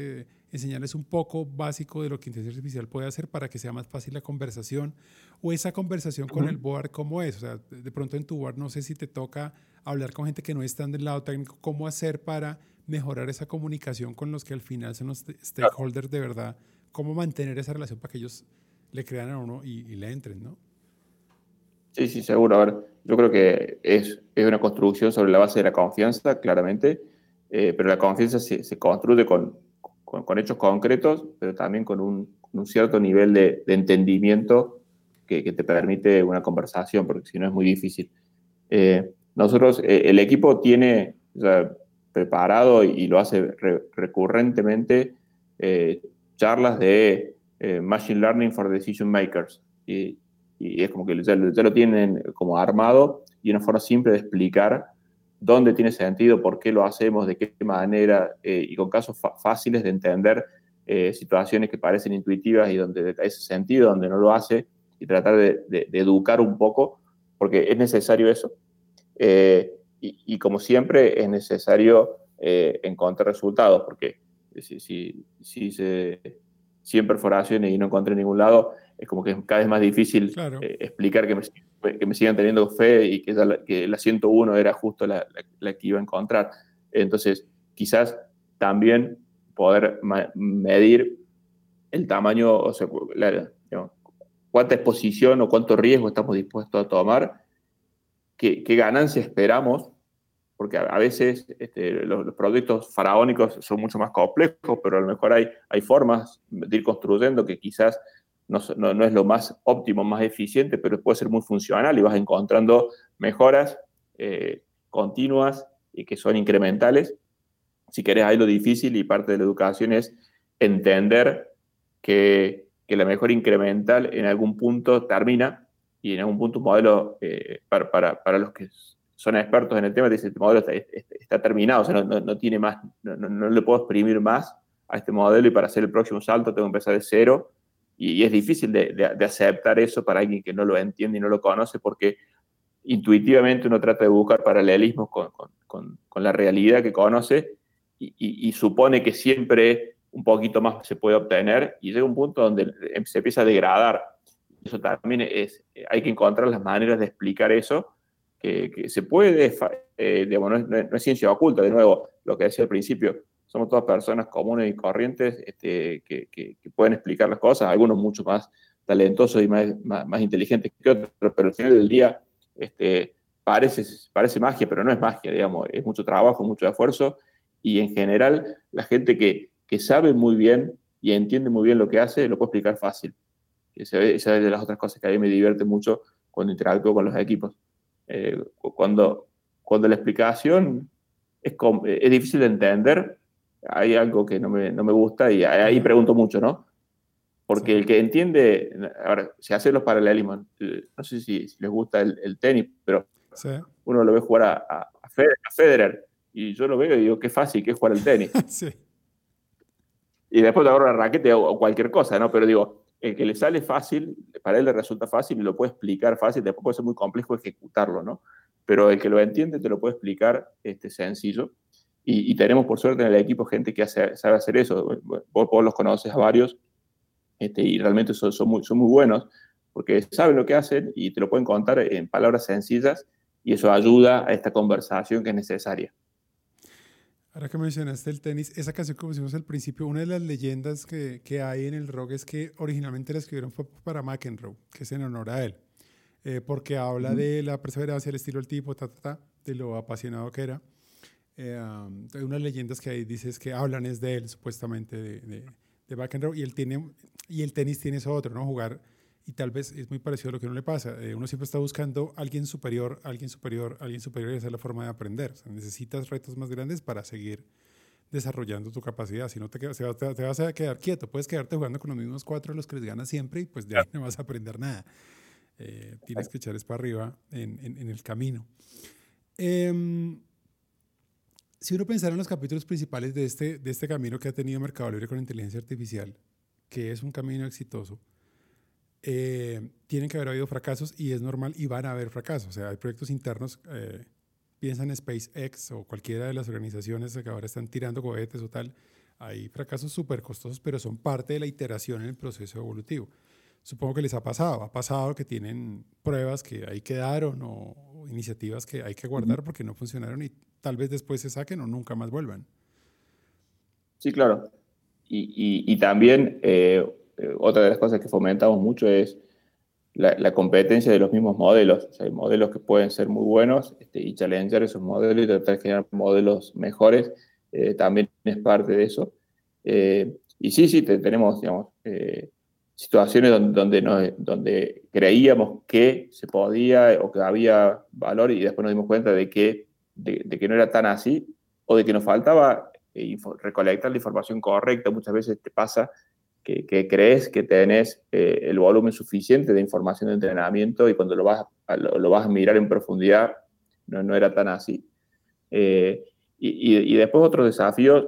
enseñarles un poco básico de lo que inteligencia artificial puede hacer para que sea más fácil la conversación o esa conversación con el board, ¿cómo es? O sea, de pronto en tu board no sé si te toca hablar con gente que no está del lado técnico, ¿cómo hacer para mejorar esa comunicación con los que al final son los stakeholders de verdad? ¿Cómo mantener esa relación para que ellos le crean a uno y, y le entren, ¿no? Sí, sí, seguro. A ver, yo creo que es, es una construcción sobre la base de la confianza, claramente, eh, pero la confianza se, se construye con, con, hechos concretos, pero también con un, un cierto nivel de, de entendimiento que, que, te permite una conversación, porque si no es muy difícil. Eh, nosotros, eh, el equipo tiene preparado y, lo hace recurrentemente charlas de Machine Learning for Decision Makers. Y, y es como que ya, lo tienen como armado y una forma simple de explicar dónde tiene sentido, por qué lo hacemos, de qué manera, eh, y con casos fáciles de entender eh, situaciones que parecen intuitivas y donde ese sentido, donde no lo hace, y tratar de, educar un poco, porque es necesario eso. Eh, y, como siempre, es necesario encontrar resultados, porque si, si, si se 100 perforaciones y no encontré en ningún lado, es como que es cada vez más difícil eh, explicar que me, que me, sigan teniendo fe y que, la, que la 101 era justo la, la, que iba a encontrar. Entonces, quizás también poder medir el tamaño, o sea, cuánta exposición o cuánto riesgo estamos dispuestos a tomar, qué, qué ganancia esperamos, porque a, veces este, los, proyectos faraónicos son mucho más complejos, pero a lo mejor hay, hay formas de ir construyendo que quizás no, no, es lo más óptimo, más eficiente, pero puede ser muy funcional y vas encontrando mejoras eh, continuas y que son incrementales. Si querés, ahí lo difícil y parte de la educación es entender que, que la mejora incremental en algún punto termina y en algún punto un modelo, eh, para, para, para, los que son expertos en el tema, dice, este modelo está, está terminado, o sea, no, no, tiene más, no, le puedo exprimir más a este modelo y para hacer el próximo salto tengo que empezar de cero. Y, es difícil de, de, aceptar eso para alguien que no lo entiende y no lo conoce porque intuitivamente uno trata de buscar paralelismos con, con, con la realidad que conoce y, y, y, supone que siempre un poquito más se puede obtener y llega un punto donde se empieza a degradar. Eso también es, hay que encontrar las maneras de explicar eso que, se puede, eh, digamos, no es, ciencia oculta, de nuevo, lo que decía al principio, somos todas personas comunes y corrientes este, que, pueden explicar las cosas, algunos mucho más talentosos y más, más, inteligentes que otros, pero al final del día este, parece, parece magia, pero no es magia, digamos, es mucho trabajo, mucho esfuerzo, y en general la gente que, que sabe muy bien y entiende muy bien lo que hace, lo puede explicar fácil. Esa es de las otras cosas que a mí me divierte mucho cuando interactúo con los equipos. Eh, cuando, cuando la explicación es, es, difícil de entender, hay algo que no me, no me gusta y ahí pregunto mucho, ¿no? Porque el que entiende, ahora, si hace los paralelismos, eh, no sé si, les gusta el, tenis, pero uno lo ve jugar a, a, Federer y yo lo veo y digo, qué fácil que es jugar el tenis. (laughs) sí. Y después te agarro la raquete o, cualquier cosa, ¿no? Pero digo, el que le sale fácil, para él le resulta fácil y lo puede explicar fácil, después puede ser muy complejo ejecutarlo, ¿no? Pero el que lo entiende te lo puede explicar este, sencillo. Y, tenemos por suerte en el equipo gente que sabe hacer eso. Vos, vos, los conoces a varios este, y realmente son muy buenos porque saben lo que hacen y te lo pueden contar en palabras sencillas y eso ayuda a esta conversación que es necesaria. Ahora que mencionaste el tenis, esa canción que pusimos al principio, una de las leyendas que, que hay en el rock es que originalmente la escribieron fue para McEnroe, que es en honor a él, eh, porque habla de la perseverancia, el estilo del tipo, ta, ta, ta, de lo apasionado que era. Eh, hay unas leyendas que ahí dices que hablan es de él, supuestamente, de, de, de McEnroe, y, él tiene, y el tenis tiene eso otro, ¿no? Jugar y tal vez es muy parecido a lo que uno le pasa. Eh, uno siempre está buscando alguien superior, alguien superior, alguien superior y esa es la forma de aprender. necesitas retos más grandes para seguir desarrollando tu capacidad. Si no, te, te, vas a quedar quieto. Puedes quedarte jugando con los mismos cuatro los que les ganas siempre y pues de ahí no vas a aprender nada. Eh, tienes que echar para arriba en, en, el camino. Em, si uno pensara en los capítulos principales de este, de este camino que ha tenido Mercado Libre con inteligencia artificial, que es un camino exitoso, eh, tienen que haber habido fracasos y es normal y van a haber fracasos. O sea, hay proyectos internos, eh, piensa en SpaceX o cualquiera de las organizaciones que ahora están tirando cohetes o tal, hay fracasos súper costosos, pero son parte de la iteración en el proceso evolutivo. Supongo que les ha pasado, ha pasado que tienen pruebas que ahí quedaron o, iniciativas que hay que guardar porque no funcionaron y tal vez después se saquen o nunca más vuelvan. Sí, claro. Y, y, también eh, eh, otra de las cosas que fomentamos mucho es la, competencia de los mismos modelos. hay modelos que pueden ser muy buenos este, y challenger esos modelos y tratar de generar modelos mejores. Eh, también es parte de eso. Eh, y sí, sí, tenemos, digamos, situaciones donde, donde, donde, creíamos que se podía o que había valor y después nos dimos cuenta de que, de, de que no era tan así o de que nos faltaba recolectar la información correcta. Muchas veces te pasa que, crees que tenés eh, el volumen suficiente de información de entrenamiento y cuando lo vas a, lo, vas a mirar en profundidad no, no era tan así. Eh, y, y, después otros desafíos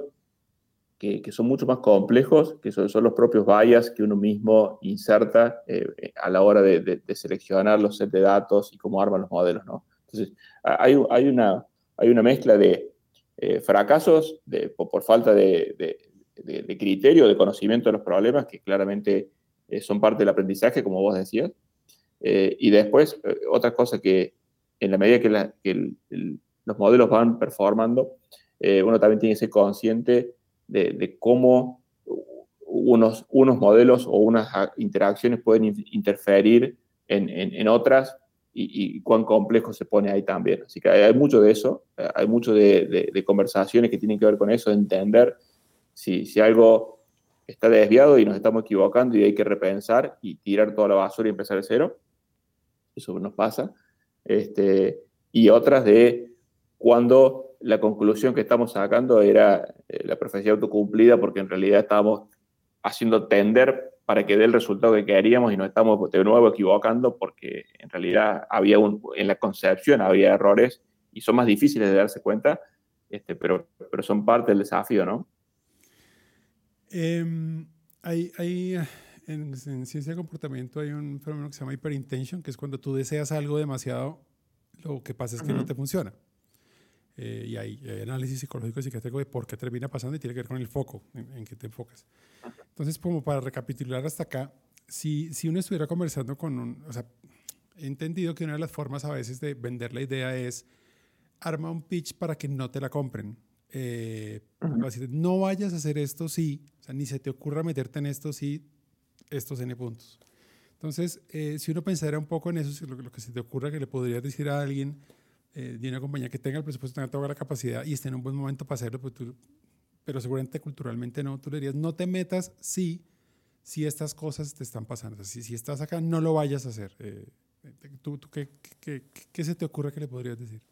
que, que, son mucho más complejos, que son, son, los propios bias que uno mismo inserta eh, a la hora de, de, seleccionar los sets de datos y cómo arman los modelos. ¿no? Entonces, hay, hay, una, hay una mezcla de fracasos de, por, falta de, de, criterio, de conocimiento de los problemas, que claramente eh, son parte del aprendizaje, como vos decías. Eh, y después, eh, otra cosa que en la medida que, los modelos van performando, uno también tiene que ser consciente de, cómo unos, unos modelos o unas interacciones pueden interferir en, otras y, cuán complejo se pone ahí también. Así que hay, mucho de eso, hay mucho de, de, conversaciones que tienen que ver con eso, de entender si, algo está desviado y nos estamos equivocando y hay que repensar y tirar toda la basura y empezar de cero, eso nos pasa. Este, y otras de cuando la conclusión que estamos sacando era eh, la profecía autocumplida porque en realidad estábamos haciendo tender para que dé el resultado que queríamos y nos estamos de nuevo equivocando porque en realidad había un, en la concepción había errores y son más difíciles de darse cuenta, este, pero, pero son parte del desafío, ¿no? Em, hay, hay en, ciencia de comportamiento hay un fenómeno que se llama hyperintention, que es cuando tú deseas algo demasiado, lo que pasa es que no te funciona. Eh, y hay, análisis psicológico y psiquiátrico de por qué termina pasando y tiene que ver con el foco en, en que te enfocas. Entonces, como para recapitular hasta acá, si, si uno estuviera conversando con un, o sea, he entendido que una de las formas a veces de vender la idea es arma un pitch para que no te la compren. Eh, no vayas a hacer esto si, o sea, ni se te ocurra meterte en esto si estos N puntos. Entonces, eh, si uno pensara un poco en eso, lo, lo, que se te ocurra que le podrías decir a alguien eh, de una compañía que tenga el presupuesto, tenga toda la capacidad y esté en un buen momento para hacerlo, pues pero seguramente culturalmente no, tú le dirías, no te metas si, si estas cosas te están pasando. Si, si estás acá, no lo vayas a hacer. Eh, ¿tú, tú qué, qué, qué, se te ocurre que le podrías decir?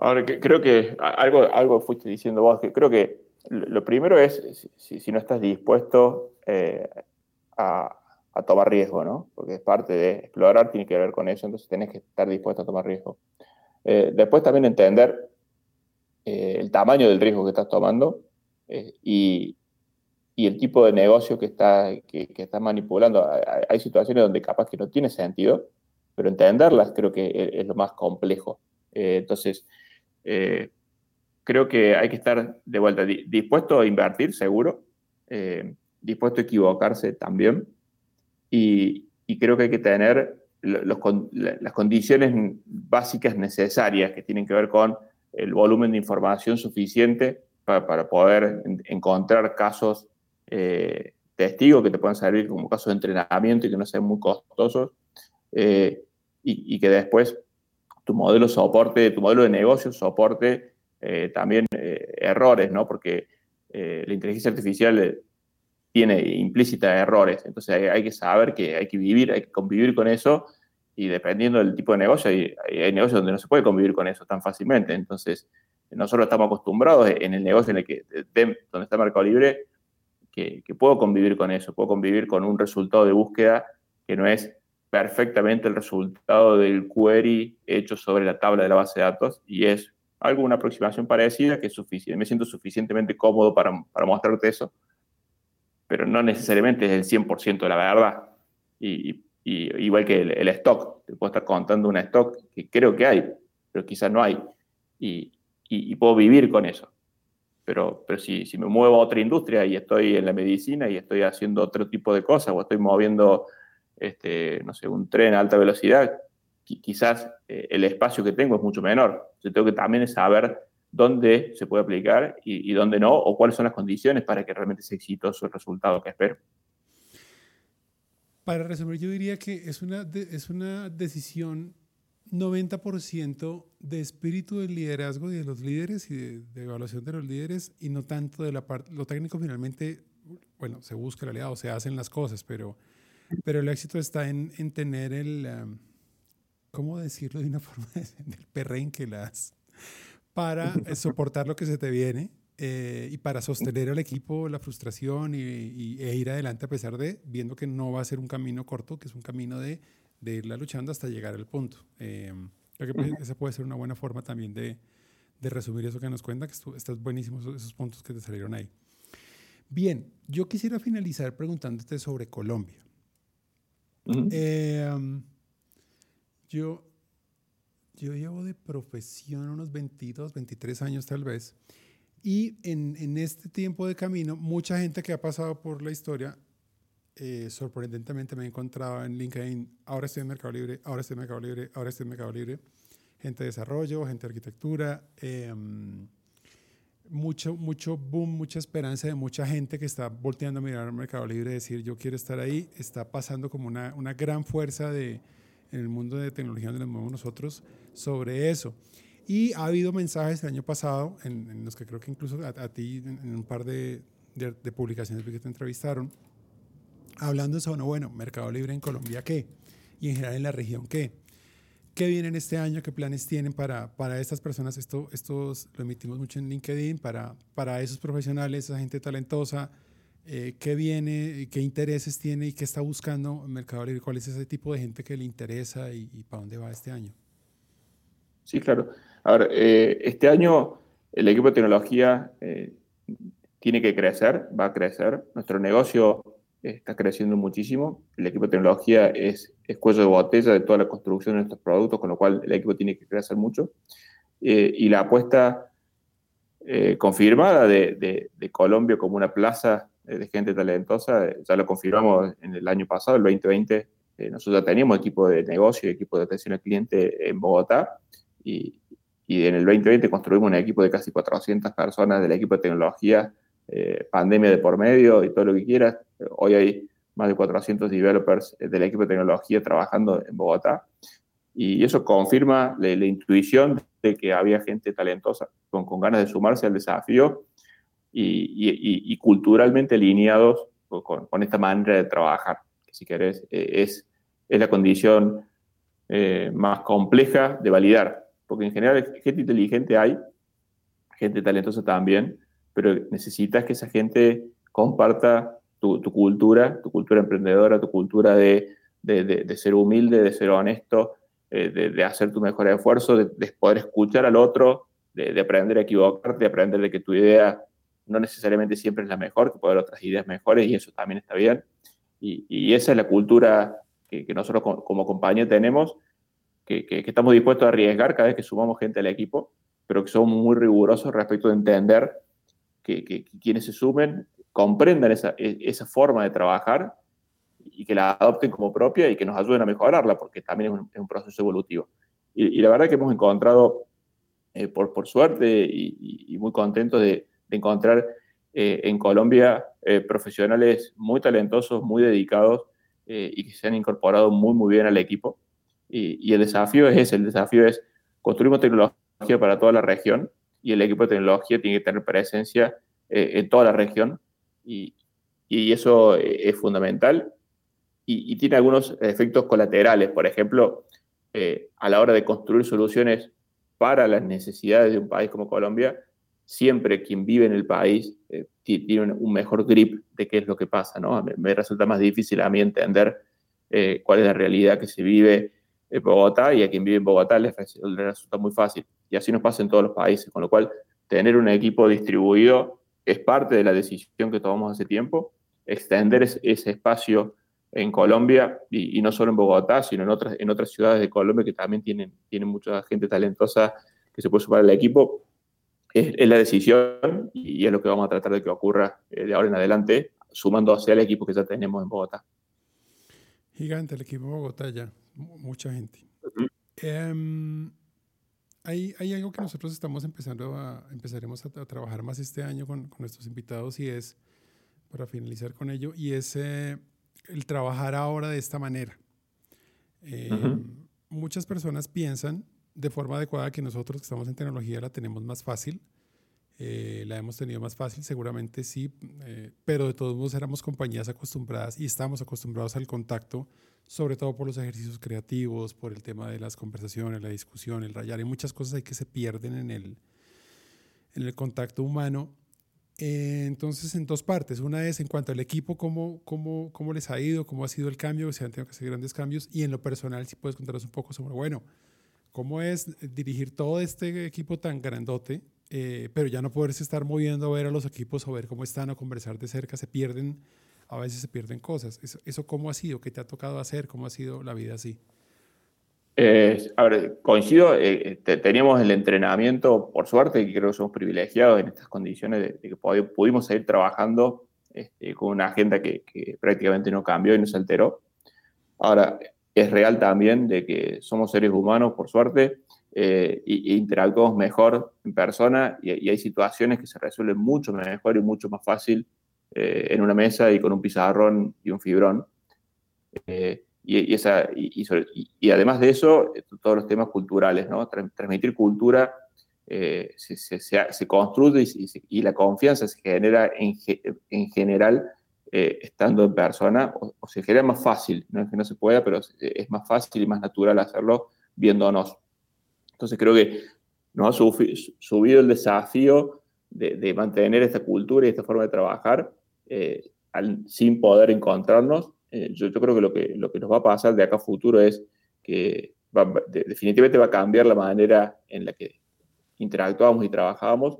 Ahora, creo que algo, algo fuiste diciendo vos, que creo que lo primero es si, si no estás dispuesto eh, a, a tomar riesgo, ¿no? Porque es parte de explorar, tiene que ver con eso, entonces tenés que estar dispuesto a tomar riesgo. Eh, después también entender eh, el tamaño del riesgo que estás tomando eh, y, y, el tipo de negocio que estás que, que está manipulando. Hay, situaciones donde capaz que no tiene sentido, pero entenderlas creo que es, lo más complejo. entonces, creo que hay que estar de vuelta dispuesto a invertir, seguro, dispuesto a equivocarse también. Y, creo que hay que tener las condiciones básicas necesarias que tienen que ver con el volumen de información suficiente para, poder encontrar casos eh, testigos que te puedan servir como casos de entrenamiento y que no sean muy costosos. Eh, y, que después tu modelo soporte, tu modelo de negocio soporte eh, también errores, ¿no? Porque la inteligencia artificial tiene implícita errores. Entonces hay, que saber que hay que vivir, hay que convivir con eso y dependiendo del tipo de negocio, hay, hay, negocios donde no se puede convivir con eso tan fácilmente. Entonces nosotros estamos acostumbrados en el negocio en el que, donde está Mercado Libre, que, puedo convivir con eso, puedo convivir con un resultado de búsqueda que no es perfectamente el resultado del query hecho sobre la tabla de la base de datos y es alguna aproximación parecida que es suficiente. Me siento suficientemente cómodo para, para mostrarte eso pero no necesariamente es el 100% de la verdad. Y, igual que el, stock, te puedo estar contando un stock que creo que hay, pero quizás no hay. Y, puedo vivir con eso. Pero, pero si, si, me muevo a otra industria y estoy en la medicina y estoy haciendo otro tipo de cosas o estoy moviendo, este, no sé, un tren a alta velocidad, quizás eh, el espacio que tengo es mucho menor. Yo tengo que también saber dónde se puede aplicar y, dónde no, o cuáles son las condiciones para que realmente sea exitoso el resultado que espero. Para resumir, yo diría que es una, es una decisión 90% de espíritu del liderazgo y de los líderes y de, evaluación de los líderes y no tanto de la parte, lo técnico finalmente, bueno, se busca el aliado, se hacen las cosas, pero, pero el éxito está en, en tener el, um, ¿cómo decirlo de una (laughs) forma, del perren que las para eh, soportar lo que se te viene eh, y para sostener al equipo la frustración y, e ir adelante a pesar de viendo que no va a ser un camino corto, que es un camino de, de irla luchando hasta llegar al punto. Eh, creo que esa puede ser una buena forma también de, de resumir eso que nos cuenta, que estás buenísimos esos puntos que te salieron ahí. Bien, yo quisiera finalizar preguntándote sobre Colombia. Yo yo llevo de profesión unos 22, 23 años tal vez. Y en, en este tiempo de camino, mucha gente que ha pasado por la historia, eh, sorprendentemente me he encontrado en LinkedIn, ahora estoy en Mercado Libre, ahora estoy en Mercado Libre, ahora estoy en Mercado Libre, gente de desarrollo, gente de arquitectura, em, mucho, mucho boom, mucha esperanza de mucha gente que está volteando a mirar al Mercado Libre y decir, yo quiero estar ahí, está pasando como una, una gran fuerza de, en el mundo de tecnología donde nos movemos nosotros sobre eso. Y ha habido mensajes el año pasado en, los que creo que incluso a, ti en, un par de, de, publicaciones que te entrevistaron, hablando sobre, bueno, Mercado Libre en Colombia, ¿qué? Y en general en la región, ¿qué? ¿Qué vienen este año? ¿Qué planes tienen para, para estas personas? Esto estos lo emitimos mucho en LinkedIn, para, para esos profesionales, esa gente talentosa, eh, qué viene, qué intereses tiene y qué está buscando Mercado Libre, cuál es ese tipo de gente que le interesa y, para dónde va este año. Sí, claro. A ver, eh, este año el equipo de tecnología eh, tiene que crecer, va a crecer. Nuestro negocio está creciendo muchísimo. El equipo de tecnología es, es cuello de botella de toda la construcción de nuestros productos, con lo cual el equipo tiene que crecer mucho. y la apuesta confirmada de, de, Colombia como una plaza eh, de gente talentosa, eh, ya lo confirmamos en el año pasado, el 2020, eh, nosotros ya teníamos equipo de negocio y equipo de atención al cliente en Bogotá y, y, en el 2020 construimos un equipo de casi 400 personas del equipo de tecnología, pandemia de por medio y todo lo que quieras. Hoy hay más de 400 developers del equipo de tecnología trabajando en Bogotá. Y eso confirma la, intuición de que había gente talentosa con, con ganas de sumarse al desafío y, culturalmente alineados con, esta manera de trabajar, que si querés eh, es, es la condición eh, más compleja de validar, porque en general gente inteligente hay, gente talentosa también, pero necesitas que esa gente comparta tu, cultura, tu cultura emprendedora, tu cultura de, de, ser humilde, de ser honesto, eh, de, hacer tu mejor esfuerzo, de, poder escuchar al otro, de, aprender a equivocarte, de aprender de que tu idea no necesariamente siempre es la mejor, que puede haber otras ideas mejores y eso también está bien. Y, esa es la cultura que, nosotros como, compañía tenemos, que, estamos dispuestos a arriesgar cada vez que sumamos gente al equipo, pero que somos muy rigurosos respecto de entender que, quienes se sumen comprendan esa, e, esa, forma de trabajar y que la adopten como propia y que nos ayuden a mejorarla, porque también es un, proceso evolutivo. Y, la verdad que hemos encontrado, eh, por, por suerte y, y muy contentos de, de encontrar eh, en Colombia eh, profesionales muy talentosos, muy dedicados eh, y que se han incorporado muy, muy bien al equipo. Y, el desafío es ese, el desafío es construir tecnología para toda la región y el equipo de tecnología tiene que tener presencia en toda la región y, eso es fundamental y, tiene algunos efectos colaterales. Por ejemplo, a la hora de construir soluciones para las necesidades de un país como Colombia, siempre quien vive en el país eh, tiene un, mejor grip de qué es lo que pasa, ¿no? Me, resulta más difícil a mí entender eh, cuál es la realidad que se vive en Bogotá y a quien vive en Bogotá le, resulta muy fácil. Y así nos pasa en todos los países, con lo cual tener un equipo distribuido es parte de la decisión que tomamos hace tiempo, extender ese, espacio en Colombia y, no solo en Bogotá, sino en otras, en otras ciudades de Colombia que también tienen, tienen mucha gente talentosa que se puede sumar al equipo es, la decisión y es lo que vamos a tratar de que ocurra eh, de ahora en adelante, sumando hacia el equipo que ya tenemos en Bogotá. Gigante el equipo de Bogotá ya, mucha gente. Hay, hay, algo que nosotros estamos empezando a, empezaremos a, trabajar más este año con, con, nuestros invitados y es, para finalizar con ello, y es eh, el trabajar ahora de esta manera. Em, muchas personas piensan de forma adecuada que nosotros que estamos en tecnología la tenemos más fácil. Eh, la hemos tenido más fácil, seguramente sí, eh, pero de todos modos éramos compañías acostumbradas y estamos acostumbrados al contacto, sobre todo por los ejercicios creativos, por el tema de las conversaciones, la discusión, el rayar. Hay muchas cosas ahí que se pierden en el, en el contacto humano. Eh, entonces, en dos partes. Una es en cuanto al equipo, cómo, cómo, cómo les ha ido, cómo ha sido el cambio, si han tenido que hacer grandes cambios. Y en lo personal, si puedes contarnos un poco sobre, bueno, ¿Cómo es dirigir todo este equipo tan grandote, eh, pero ya no poderse estar moviendo a ver a los equipos o ver cómo están o conversar de cerca? Se pierden, a veces se pierden cosas. ¿Eso, cómo ha sido? ¿Qué te ha tocado hacer? ¿Cómo ha sido la vida así? Eh, a ver, coincido, eh, teníamos el entrenamiento, por suerte, que creo que somos privilegiados en estas condiciones de, que pudimos seguir trabajando este, con una agenda que, que, prácticamente no cambió y no se alteró. Ahora, es real también de que somos seres humanos, por suerte, eh, y, mejor en persona y, hay situaciones que se resuelven mucho mejor y mucho más fácil eh, en una mesa y con un pizarrón y un fibrón. Eh, y, esa, y, además de eso, todos los temas culturales, ¿no? Transmitir cultura se, construye y, la confianza se genera en, en general eh, estando en persona, o, se genera más fácil, no es que no se pueda, pero es más fácil y más natural hacerlo viéndonos. Entonces creo que nos ha subido el desafío de, mantener esta cultura y esta forma de trabajar sin poder encontrarnos, yo, creo que lo, que lo que nos va a pasar de acá a futuro es que definitivamente va a cambiar la manera en la que interactuamos y trabajábamos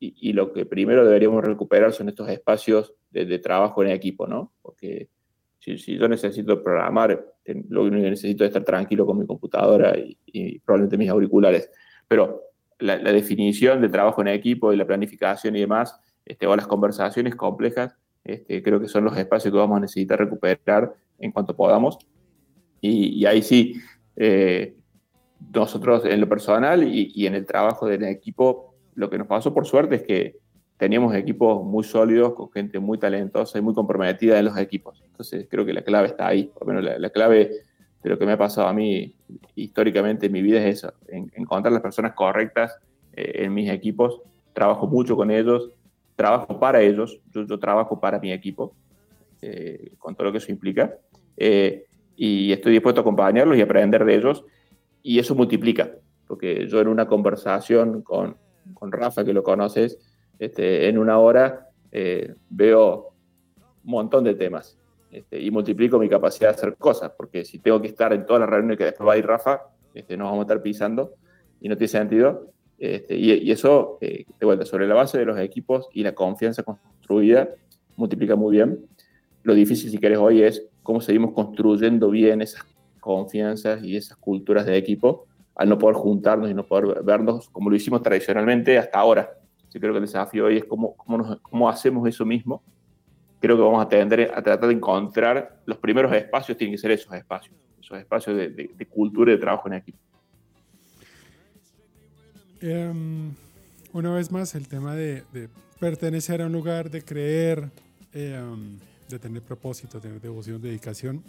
y, lo que primero deberíamos recuperar son estos espacios de, trabajo en equipo, ¿no? Porque si, yo necesito programar, lo único que necesito es estar tranquilo con mi computadora y, probablemente mis auriculares. Pero la, definición de trabajo en equipo y la planificación y demás, este, o las conversaciones complejas, este, creo que son los espacios que vamos a necesitar recuperar en cuanto podamos. Y, ahí sí, eh, nosotros en lo personal y, y en el trabajo del equipo lo que nos pasó por suerte es que teníamos equipos muy sólidos, con gente muy talentosa y muy comprometida en los equipos. Entonces creo que la clave está ahí, por lo menos la, clave de lo que me ha pasado a mí históricamente en mi vida es eso, encontrar las personas correctas eh, en mis equipos, trabajo mucho con ellos, trabajo para ellos, yo, trabajo para mi equipo, eh, con todo lo que eso implica, eh, y estoy dispuesto a acompañarlos y aprender de ellos, y eso multiplica, porque yo en una conversación con, con Rafa, que lo conoces, este, en una hora eh, veo un montón de temas este, y multiplico mi capacidad de hacer cosas, porque si tengo que estar en todas las reuniones que después va a ir Rafa, este, nos vamos a estar pisando y no tiene sentido. Este, y, eso, eh, de vuelta, sobre la base de los equipos y la confianza construida, multiplica muy bien. Lo difícil, si querés, hoy es cómo seguimos construyendo bien esas confianzas y esas culturas de equipo al no poder juntarnos y no poder vernos como lo hicimos tradicionalmente hasta ahora. Yo creo que el desafío hoy es cómo, cómo, cómo hacemos eso mismo. Creo que vamos a, tener, a tratar de encontrar los primeros espacios, tienen que ser esos espacios, esos espacios de, de, cultura y de trabajo en equipo. Em, una vez más, el tema de, de, pertenecer a un lugar, de creer, em, de tener propósito, tener devoción, dedicación.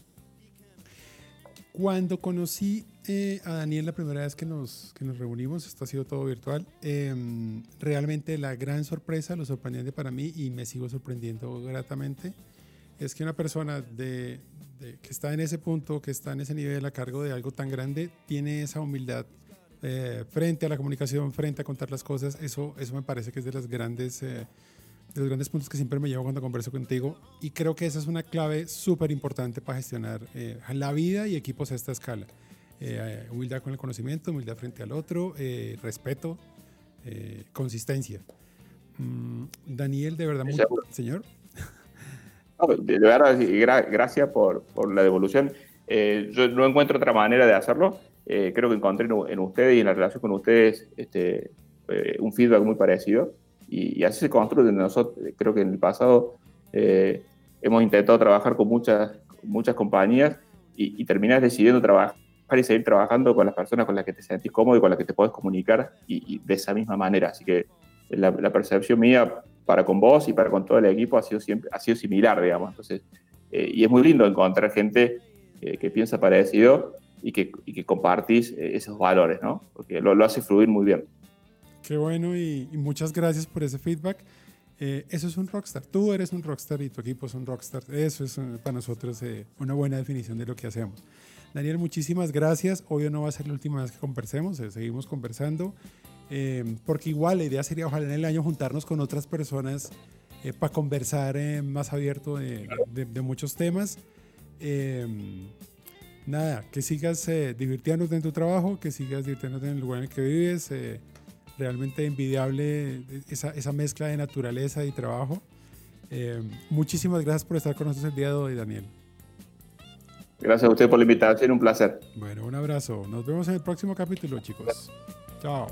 Cuando conocí eh, a Daniel la primera vez que nos, que nos reunimos, esto ha sido todo virtual, em, realmente la gran sorpresa, lo sorprendente para mí y me sigo sorprendiendo gratamente, es que una persona de, que está en ese punto, que está en ese nivel a cargo de algo tan grande, tiene esa humildad eh, frente a la comunicación, frente a contar las cosas. Eso, eso me parece que es de las grandes... Eh, de los grandes puntos que siempre me llevo cuando converso contigo y creo que esa es una clave súper importante para gestionar la vida y equipos a esta escala. Eh, humildad con el conocimiento, humildad frente al otro, eh, respeto, eh, consistencia. Mm, Daniel, de verdad, muy, señor. de verdad, gracias por, por, la devolución. yo no encuentro otra manera de hacerlo. creo que encontré en, ustedes y en la relación con ustedes este, un feedback muy parecido. Y, así se construye. Nosotros, creo que en el pasado hemos intentado trabajar con muchas, muchas compañías y, y terminas decidiendo trabajar para seguir trabajando con las personas con las que te sentís cómodo y con las que te puedes comunicar y, de esa misma manera. Así que la, percepción mía para con vos y para con todo el equipo ha sido, siempre, ha sido similar, digamos. Entonces, eh, y es muy lindo encontrar gente eh, que piensa parecido y que, y que compartís eh, esos valores, ¿no? Porque lo, lo, hace fluir muy bien. Qué bueno y, muchas gracias por ese feedback. eso es un rockstar. Tú eres un rockstar y tu equipo es un rockstar. Eso es para nosotros una buena definición de lo que hacemos. Daniel, muchísimas gracias. Hoy no va a ser la última vez que conversemos, eh, seguimos conversando, eh, porque igual la idea sería ojalá en el año juntarnos con otras personas eh, para conversar más abierto de, muchos temas. nada, que sigas divirtiéndote en tu trabajo, que sigas divirtiéndote en el lugar en el que vives. Realmente envidiable esa, esa, mezcla de naturaleza y trabajo. muchísimas gracias por estar con nosotros el día de hoy, Daniel. Gracias a usted por la invitación, un placer. Bueno, un abrazo. Nos vemos en el próximo capítulo, chicos. Chao.